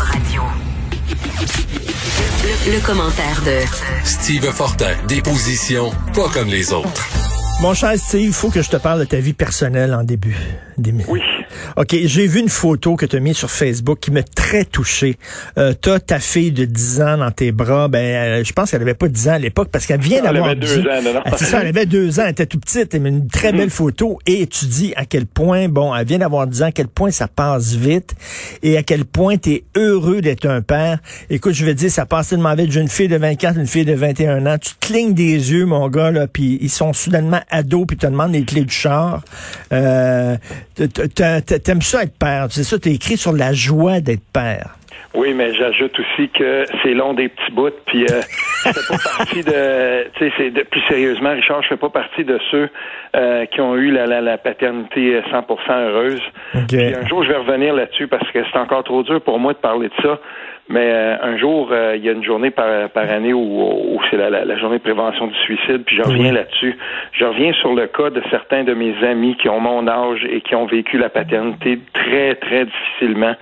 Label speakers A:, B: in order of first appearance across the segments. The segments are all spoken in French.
A: Radio. Le, le commentaire de
B: Steve Fortin, des positions pas comme les autres.
C: Mon cher Steve, il faut que je te parle de ta vie personnelle en début d'émission.
D: Oui.
C: OK, j'ai vu une photo que tu as mise sur Facebook qui m'a très touché. Euh, tu as ta fille de 10 ans dans tes bras. Ben, euh, je pense qu'elle avait pas 10 ans à l'époque parce qu'elle vient
D: Elle
C: d'avoir
D: avait deux
C: 10
D: ans, non, non.
C: Ah, c'est ça, elle avait deux ans, elle était tout petite, mais une très belle photo. Et tu dis à quel point, bon, elle vient d'avoir 10 ans, à quel point ça passe vite et à quel point tu es heureux d'être un père. Écoute, je vais te dire, ça passe tellement vite. J'ai une fille de 24, une fille de 21 ans. Tu te clignes des yeux, mon gars, là, puis ils sont soudainement ados, puis te demandent les clés du char. Euh, t- t- t- T'aimes ça être père? C'est ça, t'as écrit sur la joie d'être père.
D: Oui, mais j'ajoute aussi que c'est long des petits bouts, puis euh, je fais pas partie de, tu sais, c'est de- plus sérieusement, Richard, je fais pas partie de ceux euh, qui ont eu la, la, la paternité 100% heureuse.
C: OK.
D: Puis un jour, je vais revenir là-dessus parce que c'est encore trop dur pour moi de parler de ça. Mais euh, un jour, euh, il y a une journée par, par année où, où c'est la, la, la journée de prévention du suicide, puis je reviens là-dessus. Je reviens sur le cas de certains de mes amis qui ont mon âge et qui ont vécu la paternité très, très difficilement.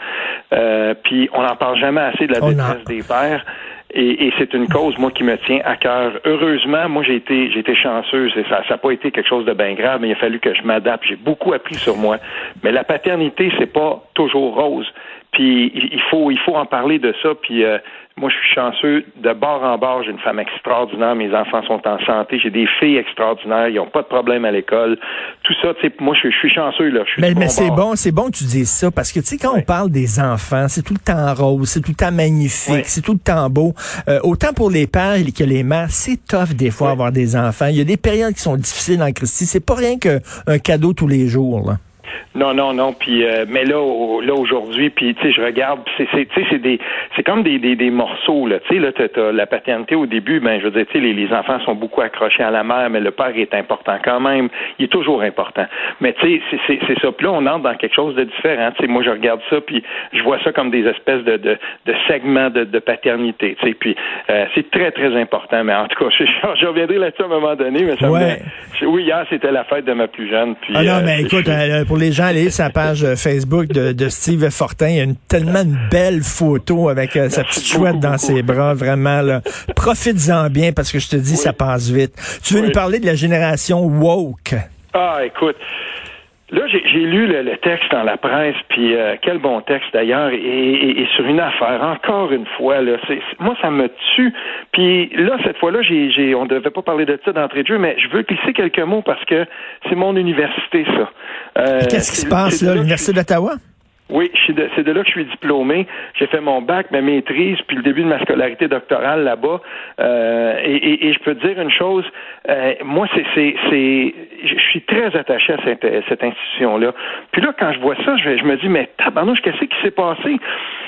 D: Euh, puis on n'en parle jamais assez de la détresse des pères. Et, et c'est une cause, moi, qui me tient à cœur. Heureusement, moi, j'ai été, j'ai été chanceuse et ça n'a pas été quelque chose de bien grave, mais il a fallu que je m'adapte. J'ai beaucoup appris sur moi. Mais la paternité, c'est pas toujours rose. Puis il faut, il faut en parler de ça. Puis euh, moi, je suis chanceux de bord en bord. J'ai une femme extraordinaire. Mes enfants sont en santé. J'ai des filles extraordinaires. Ils n'ont pas de problème à l'école. Tout ça, tu sais, moi, je, suis- je suis chanceux là. Je suis
C: Mais, c'est bon, c'est bon que tu dises ça parce que tu sais quand on parle des enfants, c'est tout le temps rose, c'est tout le temps magnifique, c'est tout le temps beau. Euh, autant pour les pères que les mères, c'est tough des fois avoir des enfants. Il y a des périodes qui sont difficiles en Christie. C'est pas rien qu'un cadeau tous les jours. Là.
D: Non, non, non. Puis, euh, mais là, au- là aujourd'hui, puis tu sais, je regarde, c'est, c'est, tu sais, c'est des, c'est comme des, des, des morceaux là. Tu sais, là, t'as, t'as la paternité au début. Ben, je veux dire, tu sais, les, les enfants sont beaucoup accrochés à la mère, mais le père est important quand même. Il est toujours important. Mais tu sais, c'est, c'est, c'est ça. Puis là, on entre dans quelque chose de différent. Tu sais, moi, je regarde ça, puis je vois ça comme des espèces de, de, de segments de, de paternité. Tu sais, puis euh, c'est très, très important. Mais en tout cas, je, je reviendrai là-dessus à un moment donné. Mais ça me- oui, hier, c'était la fête de ma plus jeune. Puis,
C: Ah non,
D: euh,
C: mais écoute,
D: je-
C: euh, pour les gens, allez sur la page euh, Facebook de, de Steve Fortin, il y a une, tellement une belle photo avec euh, sa petite chouette
D: beaucoup,
C: dans
D: beaucoup.
C: ses bras, vraiment là. Profites-en bien parce que je te dis, ça passe vite. Tu veux
D: Oui.
C: nous parler de la génération woke?
D: Ah, écoute. Là, j'ai j'ai lu le, le texte dans la presse, puis euh, quel bon texte d'ailleurs, et, et- et sur une affaire, encore une fois, là, moi ça me tue. Puis là, cette fois-là, j'ai, j'ai, on devait pas parler de ça d'entrée de jeu, mais je veux glisser quelques mots parce que c'est mon université, ça. Euh,
C: Qu'est-ce qui se passe là, l'Université d'Ottawa?
D: Oui, c'est de là que je suis diplômé. J'ai fait mon bac, ma maîtrise, puis le début de ma scolarité doctorale là-bas. Euh, et, et- et je peux te dire une chose, euh, moi, c'est, c'est, c'est, je je suis très attaché à cette, cette institution-là. Puis là, quand je vois ça, je, je me dis, mais tabarnouche, qu'est-ce qui s'est passé?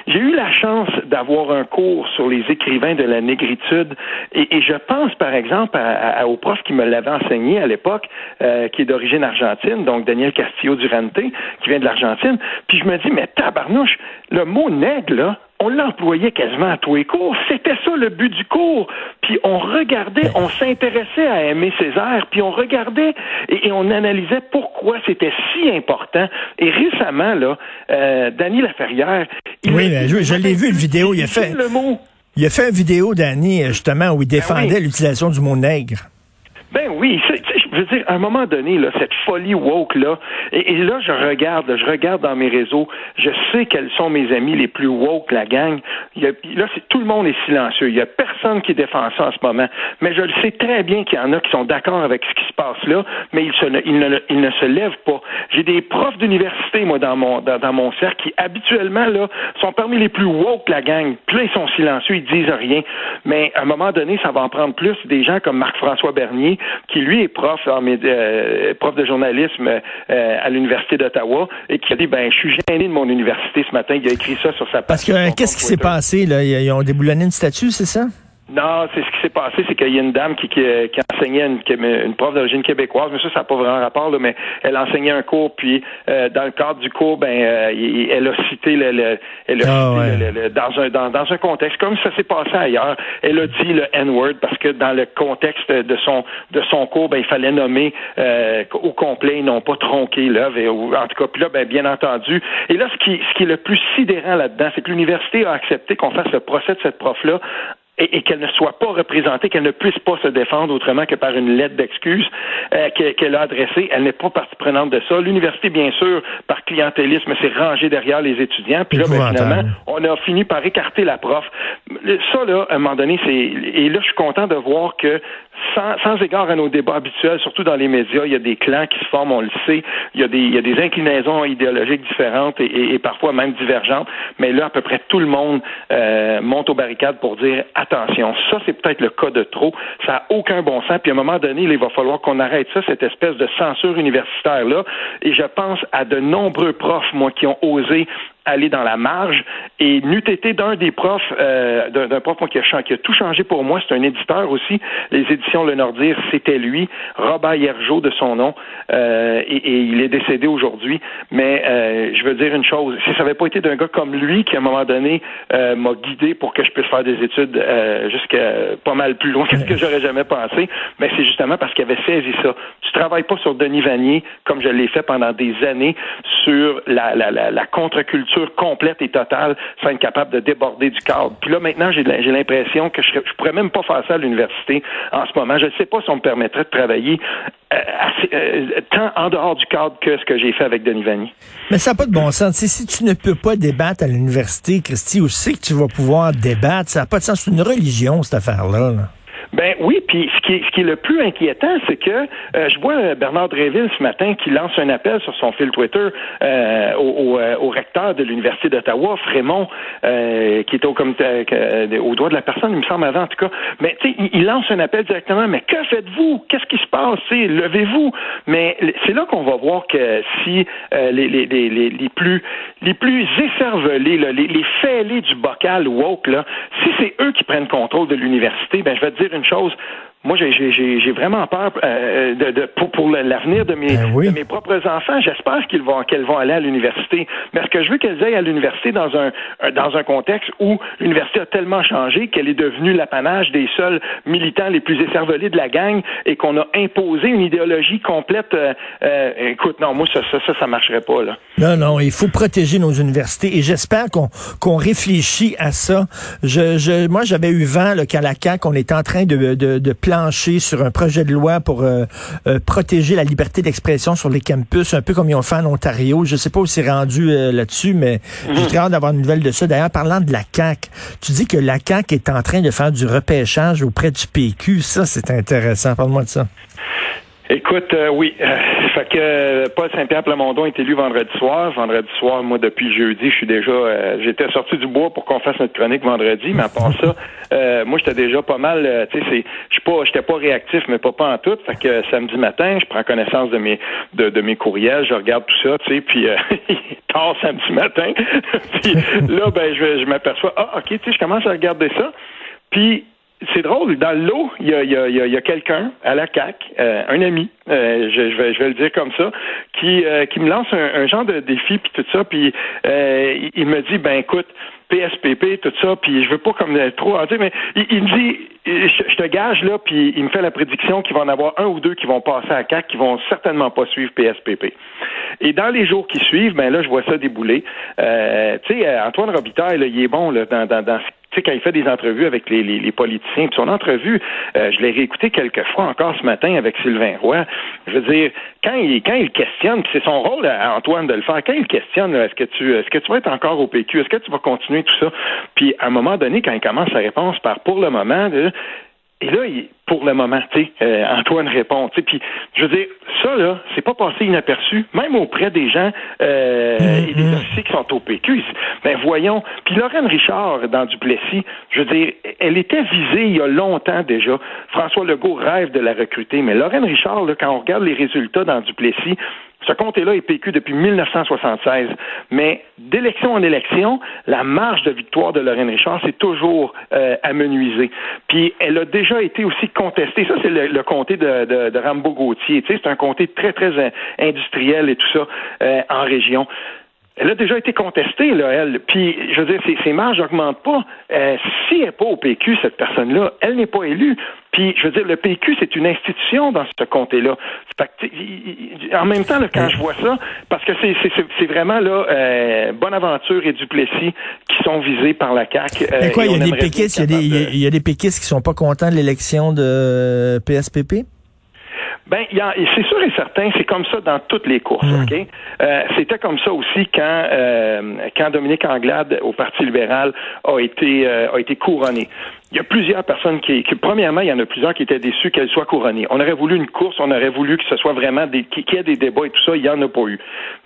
D: J'ai eu la chance d'avoir un cours sur les écrivains de la négritude, et, et je pense, par exemple, à- à- au prof qui me l'avait enseigné à l'époque, euh, qui est d'origine argentine, donc Daniel Castillo Durante, qui vient de l'Argentine. Puis je me dis, mais tabarnouche, le mot nègre, là, on l'employait quasiment à tous les cours. C'était ça le but du cours. Puis on regardait, on s'intéressait à aimer Césaire, puis on regardait et, et on analysait pourquoi c'était si important. Et récemment, là, euh, Danny Laferrière... il
C: Oui,
D: a-
C: je, je l'ai vu, le vidéo. Il a fait,
D: le mot.
C: il a fait une vidéo, Danny, justement, où il défendait
D: Ben oui.
C: l'utilisation du mot nègre.
D: Ben oui, je veux dire, à un moment donné, là, cette folie woke là, et, là, je regarde, je regarde dans mes réseaux, je sais quels sont mes amis les plus woke, la gang. là, tout le monde est silencieux. Il y a personne qui défend ça en ce moment. Mais je le sais très bien qu'il y en a qui sont d'accord avec ce qui se passe là, mais ils ne se lèvent pas. J'ai des profs d'université, moi, dans mon, dans, mon cercle, qui habituellement, là, sont parmi les plus woke la gang. Puis là, ils sont silencieux, ils disent rien. Mais à un moment donné, ça va en prendre plus. Des gens comme Marc-François Bernier, qui lui est prof, euh, prof de journalisme euh, à l'Université d'Ottawa, et qui a dit, ben, je suis gêné de mon université ce matin. Il a écrit ça sur sa page.
C: Parce que, qu'est-ce qui s'est passé, là? Ils ont déboulonné une statue, c'est ça?
D: Non, c'est ce qui s'est passé, c'est qu'il y a une dame qui, qui, qui enseignait une, une prof d'origine québécoise, mais ça, ça n'a pas vraiment rapport, là, mais elle enseignait un cours, puis euh, dans le cadre du cours, ben, euh, elle a cité le, le elle a
C: Ah,
D: cité
C: ouais.
D: le- le- dans un dans, dans un contexte comme ça s'est passé ailleurs. Elle a dit le N-word parce que dans le contexte de son de son cours, ben, il fallait nommer euh, au complet, et non pas tronquer l'œuvre. En tout cas, puis là, ben, bien entendu. Et là, ce qui ce qui est le plus sidérant là-dedans, c'est que l'université a accepté qu'on fasse le procès de cette prof-là et, et qu'elle ne soit pas représentée, qu'elle ne puisse pas se défendre autrement que par une lettre d'excuse euh, que- qu'elle a adressée. Elle n'est pas partie prenante de ça. L'université, bien sûr, par clientélisme, s'est rangée derrière les étudiants. Puis là, ben, finalement, on a fini par écarter la prof. Ça, là, à un moment donné, c'est... Et là, je suis content de voir que sans, sans égard à nos débats habituels, surtout dans les médias, il y a des clans qui se forment, on le sait. Il y a des, il y a des inclinaisons idéologiques différentes et, et- et parfois même divergentes. Mais là, à peu près tout le monde euh, monte aux barricades pour dire attention, ça c'est peut-être le cas de trop. Ça n'a aucun bon sens. Puis à un moment donné, il va falloir qu'on arrête ça, cette espèce de censure universitaire là. Et je pense à de nombreux profs, moi, qui ont osé aller dans la marge. Et n'eût été d'un des profs, euh, d'un prof qui, a, qui a tout changé pour moi, c'est un éditeur aussi, les éditions Le Nordir, c'était lui, Robert Hiergeau de son nom, euh, et, et il est décédé aujourd'hui, mais euh, je veux dire une chose, si ça n'avait pas été d'un gars comme lui qui à un moment donné euh, m'a guidé pour que je puisse faire des études euh, jusqu'à pas mal plus loin que ce que j'aurais jamais pensé, mais c'est justement parce qu'il avait saisi ça. Tu travailles pas sur Denis Vanier comme je l'ai fait pendant des années sur la, la, la, la contre-culture complète et totale sans être capable de déborder du cadre. Puis là, maintenant, j'ai l'impression que je, je pourrais même pas faire ça à l'université en ce moment. Je ne sais pas si on me permettrait de travailler euh, euh, tant en dehors du cadre que ce que j'ai fait avec Denis Vanier.
C: Mais ça n'a pas de bon sens. Si tu ne peux pas débattre à l'université, Christy, où c'est que tu vas pouvoir débattre? Ça n'a pas de sens. C'est une religion, cette affaire-là. là.
D: Ben oui, puis ce qui est, ce qui est le plus inquiétant, c'est que euh, je vois euh, Bernard Dréville ce matin qui lance un appel sur son fil Twitter euh, au, au, euh, au recteur de l'Université d'Ottawa, Frémont, euh, qui est au comité euh, au doigt de la personne, il me semble avant en tout cas. Mais tu sais, il, lance un appel directement, mais que faites-vous? Qu'est-ce qui se passe? Levez-vous. Mais c'est là qu'on va voir que si les, les, les, les, les plus les plus écervelés, là, les, les fêlés du bocal woke, là, si c'est eux qui prennent contrôle de l'université, ben je vais te dire une chose. Moi, j'ai- vraiment peur euh, de, de- pour, pour l'avenir de mes,
C: Ben oui.
D: de mes propres enfants. J'espère qu'ils vont qu'elles vont aller à l'université. Mais ce que je veux qu'elles aillent à l'université dans un un- dans un contexte où l'université a tellement changé qu'elle est devenue l'apanage des seuls militants les plus écervelés de la gang et qu'on a imposé une idéologie complète. euh, euh, écoute, non, moi ça ça ça, ça marcherait pas là.
C: Non, non, il faut protéger nos universités et j'espère qu'on qu'on réfléchit à ça. Je, je, moi, j'avais eu vent là, qu'à la CAQ, on était en train de, de, de plancher sur un projet de loi pour euh, euh, protéger la liberté d'expression sur les campus, un peu comme ils ont fait en Ontario. Je sais pas où c'est rendu euh, là-dessus, mais j'ai très hâte d'avoir une nouvelle de ça. D'ailleurs, parlant de la CAQ, tu dis que la CAQ est en train de faire du repêchage auprès du PQ. Ça, c'est intéressant. Parle-moi de ça.
D: Écoute, euh, oui. Euh, fait que euh, Paul Saint-Pierre Plamondon est élu vendredi soir. Vendredi soir, moi, depuis jeudi, je suis déjà euh, j'étais sorti du bois pour qu'on fasse notre chronique vendredi, mais à part ça, euh, moi j'étais déjà pas mal euh, tu sais, je pas j'étais pas réactif, mais pas pas en tout. Fait que samedi matin, je prends connaissance de mes de, de mes courriels, je regarde tout ça, tu sais, puis tard samedi matin. puis là, ben je, je m'aperçois, ah ok, tu sais, je commence à regarder ça. Puis c'est drôle, dans le lot, il y a, y a, y a, quelqu'un à la CAC, euh, un ami, euh, je, je, vais, je vais le dire comme ça, qui, euh, qui me lance un, un genre de défi puis tout ça, puis euh, il, me dit ben écoute, PSPP, tout ça, puis je veux pas comme trop en mais il, me dit je, te gage là, puis il me fait la prédiction qu'il va en avoir un ou deux qui vont passer à CAC qui vont certainement pas suivre PSPP. Et dans les jours qui suivent, ben là, je vois ça débouler. Euh, tu sais, Antoine Robitaille, là, il est bon là, dans, dans, dans ce tu sais, quand il fait des entrevues avec les, les, les politiciens, puis son entrevue, euh, je l'ai réécouté quelques fois encore ce matin avec Sylvain Roy. Je veux dire, quand il quand il questionne, c'est son rôle à Antoine de le faire, quand il questionne, est-ce que tu est-ce que tu vas être encore au PQ, est-ce que tu vas continuer tout ça, puis à un moment donné, quand il commence sa réponse par pour le moment, et là, pour le moment, tu sais, euh, Antoine répond, tu sais, puis je veux dire, ça là, c'est pas passé inaperçu, même auprès des gens euh, mm-hmm. et des officiers qui sont au PQ. Ben voyons, puis Lorraine Richard dans Duplessis, je veux dire, elle était visée il y a longtemps déjà. François Legault rêve de la recruter, mais Lorraine Richard, là, quand on regarde les résultats dans Duplessis, ce comté-là est PQ depuis 1976. Mais d'élection en élection, la marge de victoire de Lorraine Richard s'est toujours euh, amenuisée. Puis elle a déjà été aussi contestée. Ça, c'est le, comté de, de, de Rambo Gauthier. Tu sais, c'est un comté très, très euh, industriel et tout ça euh, en région. Elle a déjà été contestée, là, elle. Puis, je veux dire, ses, ses marges n'augmentent pas. Euh, si elle n'est pas au PQ, cette personne-là, elle n'est pas élue. Puis, je veux dire, le PQ, c'est une institution dans ce comté-là. En même temps, là, quand je vois ça, parce que c'est vraiment là, euh, Bonaventure et Duplessis qui sont visés par la CAQ.
C: Euh, quoi, il y, a des péquistes, il, y a des, il y a des péquistes qui sont pas contents de l'élection de PSPP?
D: Ben, c'est sûr et certain, c'est comme ça dans toutes les courses, hmm. ok? Euh, C'était comme ça aussi quand euh, quand Dominique Anglade au Parti libéral a été euh, a été couronné il y a plusieurs personnes qui, premièrement, il y en a plusieurs qui étaient déçus qu'elle soit couronnée. On aurait voulu une course, on aurait voulu que ce soit vraiment des, qu'il y ait des débats et tout ça, il n'y en a pas eu.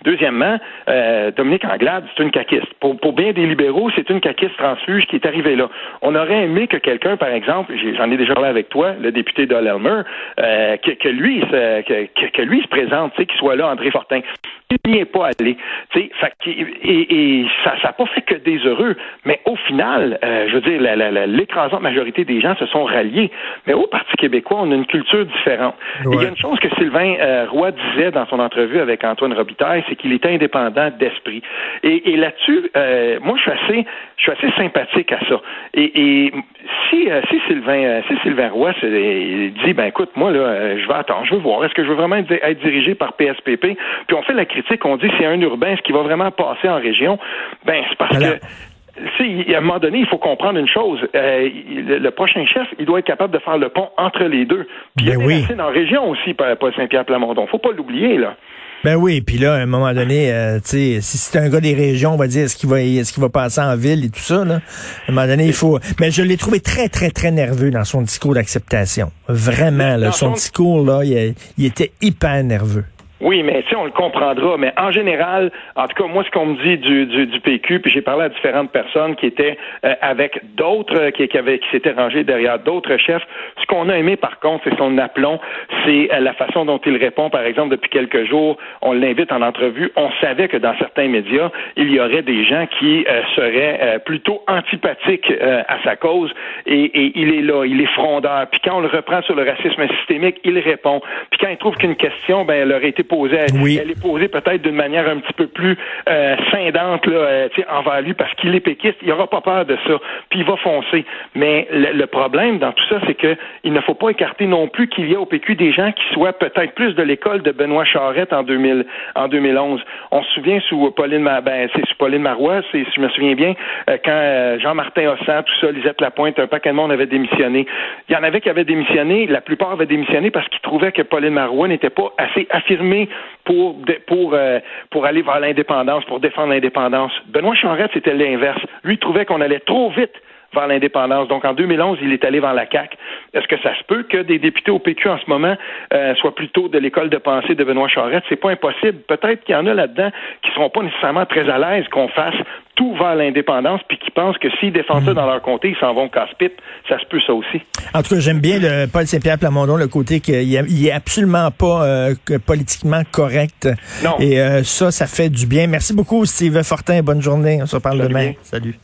D: Deuxièmement, euh, Dominique Anglade, c'est une caquiste. Pour, pour bien des libéraux, c'est une caquiste transfuge qui est arrivée là. On aurait aimé que quelqu'un, par exemple, j'en ai déjà parlé avec toi, le député de euh, que, lui, se, que, que, lui se présente, qu'il soit là, André Fortin. Il n'y est pas allé. Fait, et ça n'a pas fait que des heureux. Mais au final, euh, je veux dire, l'écrasante majorité des gens se sont ralliés. Mais au Parti québécois, on a une culture différente. Il y a une chose que Sylvain euh, Roy disait dans son entrevue avec Antoine Robitaille, c'est qu'il était indépendant d'esprit. Et, là-dessus, euh, moi, je suis assez, je suis assez sympathique à ça. Et, si, euh, si Sylvain, si Sylvain Roy dit, ben écoute, moi là, je vais attendre, je veux voir, est-ce que je veux vraiment être dirigé par PSPP Puis on fait la critique, on dit c'est un urbain, ce qui va vraiment passer en région? Ben c'est parce que si, à un moment donné, il faut comprendre une chose. Euh, le, prochain chef, il doit être capable de faire le pont entre les deux. Puis il y a ben des en région aussi, Paul Saint-Pierre-Plamondon. Faut pas l'oublier, là.
C: Ben oui, puis là, à un moment donné, euh, tu sais, si c'est un gars des régions, on va dire est-ce qu'il va est-ce qu'il va passer en ville et tout ça, là? À un moment donné, il faut. Mais je l'ai trouvé très, très, très nerveux dans son discours d'acceptation. Vraiment, là. Son, discours, là, il était hyper nerveux.
D: Oui, mais si on le comprendra. Mais en général, en tout cas, moi, ce qu'on me dit du, du, du PQ, puis j'ai parlé à différentes personnes qui étaient euh, avec d'autres, euh, qui, qui, qui s'étaient rangés derrière d'autres chefs. Ce qu'on a aimé, par contre, c'est son aplomb, c'est euh, la façon dont il répond. Par exemple, depuis quelques jours, on l'invite en entrevue. On savait que dans certains médias, il y aurait des gens qui seraient plutôt antipathiques à sa cause, et, et, il est là, il est frondeur. Puis quand on le reprend sur le racisme systémique, il répond. Puis quand il trouve qu'une question, ben, elle aurait été posée, elle est posée peut-être d'une manière un petit peu plus euh, scindante là, euh, envers lui parce qu'il est péquiste. Il n'aura pas peur de ça. Puis il va foncer. Mais le, problème dans tout ça, c'est que il ne faut pas écarter non plus qu'il y a au PQ des gens qui soient peut-être plus de l'école de Benoît Charette en 2000, en 2011. On se souvient sous Pauline, ben, c'est sous Pauline Marois, c'est, si je me souviens bien, euh, quand Jean-Martin Hossan, tout ça, Lisette Lapointe, un paquet de monde avait démissionné. Il y en avait qui avaient démissionné. La plupart avaient démissionné parce qu'ils trouvaient que Pauline Marois n'était pas assez affirmée pour, pour, euh, pour aller vers l'indépendance, pour défendre l'indépendance. Benoît Charette, c'était l'inverse. Lui trouvait qu'on allait trop vite vers l'indépendance. Donc en 2011, il est allé vers la CAQ. Est-ce que ça se peut que des députés au PQ en ce moment euh, soient plutôt de l'école de pensée de Benoît Charette? C'est pas impossible. Peut-être qu'il y en a là-dedans qui seront pas nécessairement très à l'aise qu'on fasse tout vers l'indépendance, puis qui pensent que s'ils défendent ça hmm. dans leur comté, ils s'en vont casse-pipe. Ça se peut, ça aussi.
C: En tout cas, j'aime bien le Paul Saint-Pierre Plamondon, le côté qu'il est absolument pas euh, politiquement correct.
D: Non.
C: Et euh, ça, ça fait du bien. Merci beaucoup, Steve Fortin. Bonne journée. On se reparle demain. Salut.